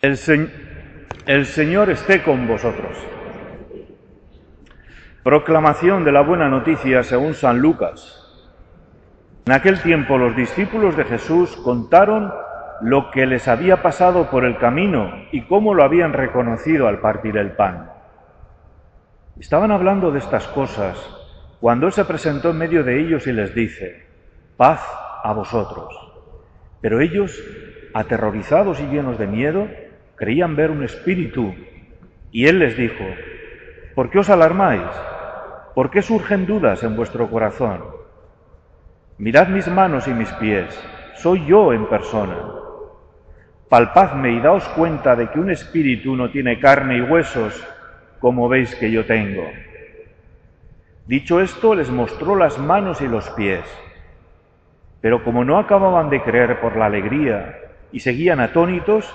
El, Señor esté con vosotros. Proclamación de la buena noticia según San Lucas. En aquel tiempo los discípulos de Jesús contaron lo que les había pasado por el camino y cómo lo habían reconocido al partir el pan. Estaban hablando de estas cosas cuando Él se presentó en medio de ellos y les dice, paz a vosotros. Pero ellos, aterrorizados y llenos de miedo, creían ver un espíritu. Y él les dijo, ¿por qué os alarmáis? ¿Por qué surgen dudas en vuestro corazón? Mirad mis manos y mis pies, soy yo en persona. Palpadme y daos cuenta de que un espíritu no tiene carne y huesos, como veis que yo tengo. Dicho esto, les mostró las manos y los pies. Pero como no acababan de creer por la alegría y seguían atónitos,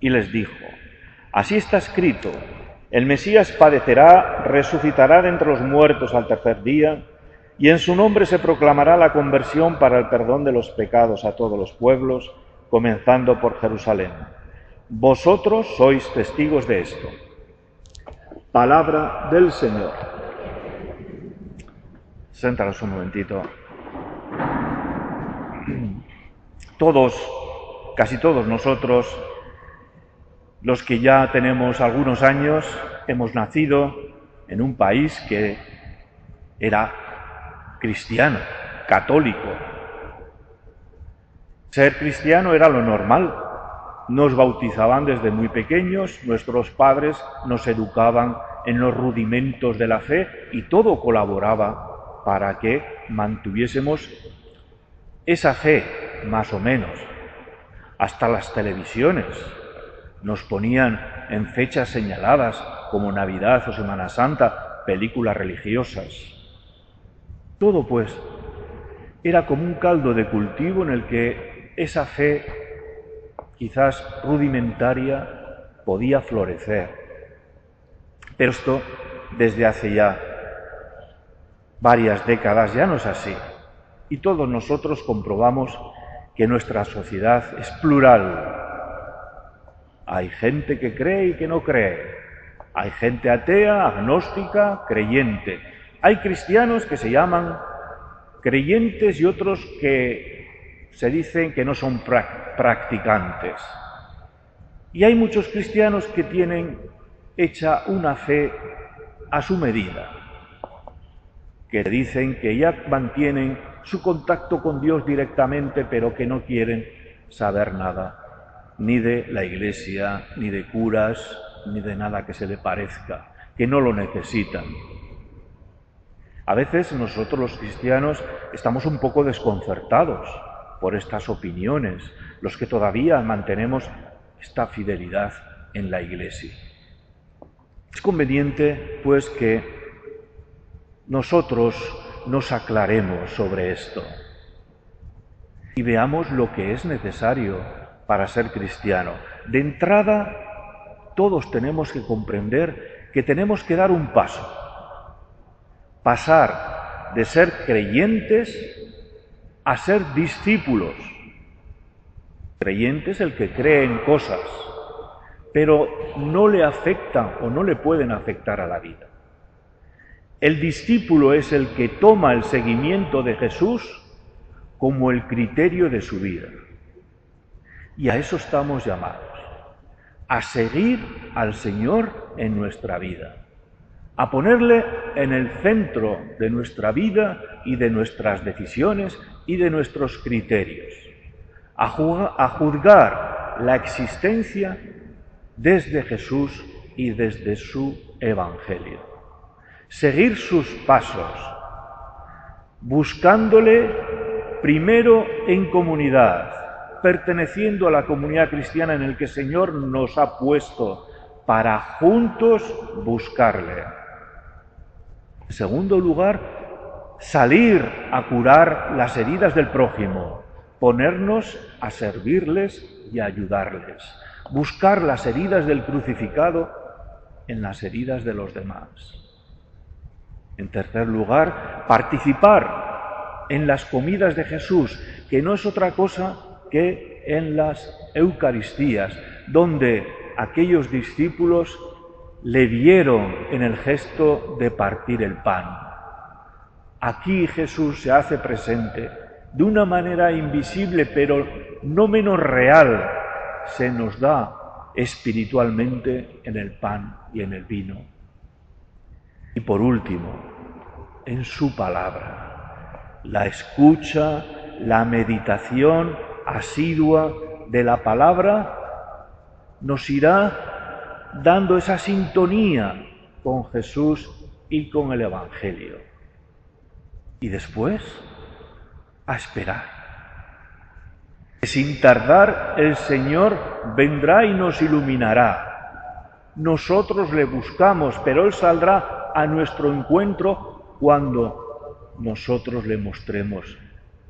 y les dijo, así está escrito, el Mesías padecerá, resucitará de entre los muertos al tercer día, y en su nombre se proclamará la conversión para el perdón de los pecados a todos los pueblos, comenzando por Jerusalén. Vosotros sois testigos de esto. Palabra del Señor. Séntanos un momentito. Todos, casi todos nosotros, los que ya tenemos algunos años hemos nacido en un país que era cristiano, católico. Ser cristiano era lo normal. Nos bautizaban desde muy pequeños, nuestros padres nos educaban en los rudimentos de la fe y todo colaboraba para que mantuviésemos esa fe, más o menos. Hasta las televisiones nos ponían en fechas señaladas como Navidad o Semana Santa películas religiosas. Todo pues era como un caldo de cultivo en el que esa fe quizás rudimentaria podía florecer. Pero esto desde hace ya varias décadas ya no es así. Y todos nosotros comprobamos que nuestra sociedad es plural, hay gente que cree y que no cree. Hay gente atea, agnóstica, creyente. Hay cristianos que se llaman creyentes y otros que se dicen que no son practicantes. Y hay muchos cristianos que tienen hecha una fe a su medida, que dicen que ya mantienen su contacto con Dios directamente, pero que no quieren saber nada ni de la iglesia, ni de curas, ni de nada que se le parezca, que no lo necesitan. A veces nosotros los cristianos estamos un poco desconcertados por estas opiniones, los que todavía mantenemos esta fidelidad en la iglesia. Es conveniente, pues, que nosotros nos aclaremos sobre esto y veamos lo que es necesario para ser cristiano. De entrada, todos tenemos que comprender que tenemos que dar un paso, pasar de ser creyentes a ser discípulos. Creyente es el que cree en cosas, pero no le afectan o no le pueden afectar a la vida. El discípulo es el que toma el seguimiento de Jesús como el criterio de su vida. Y a eso estamos llamados, a seguir al Señor en nuestra vida, a ponerle en el centro de nuestra vida y de nuestras decisiones y de nuestros criterios, a, juzgar la existencia desde Jesús y desde su Evangelio. Seguir sus pasos, buscándole primero en comunidad, perteneciendo a la comunidad cristiana en el que el Señor nos ha puesto para juntos buscarle. En segundo lugar, salir a curar las heridas del prójimo, ponernos a servirles y ayudarles, buscar las heridas del crucificado en las heridas de los demás. En tercer lugar, participar en las comidas de Jesús, que no es otra cosa que en las Eucaristías, donde aquellos discípulos le vieron en el gesto de partir el pan. Aquí Jesús se hace presente de una manera invisible, pero no menos real, se nos da espiritualmente en el pan y en el vino. Y por último, en su palabra, la escucha, la meditación asidua de la palabra nos irá dando esa sintonía con Jesús y con el Evangelio. Y después, a esperar sin tardar el Señor vendrá y nos iluminará. Nosotros le buscamos, pero Él saldrá a nuestro encuentro cuando nosotros le mostremos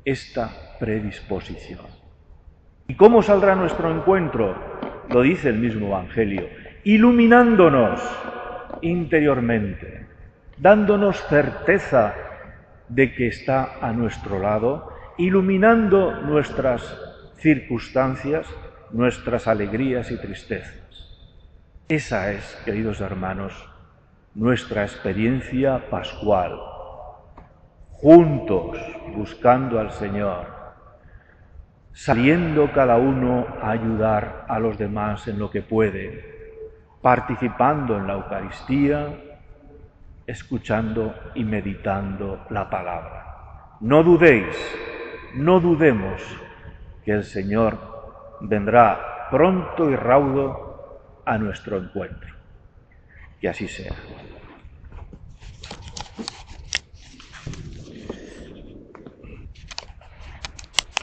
esta predisposición. ¿Y cómo saldrá nuestro encuentro? Lo dice el mismo Evangelio, iluminándonos interiormente, dándonos certeza de que está a nuestro lado, iluminando nuestras circunstancias, nuestras alegrías y tristezas. Esa es, queridos hermanos, nuestra experiencia pascual, juntos buscando al Señor, saliendo cada uno a ayudar a los demás en lo que puede, participando en la Eucaristía, escuchando y meditando la palabra. No dudéis, no dudemos que el Señor vendrá pronto y raudo a nuestro encuentro. Que así sea.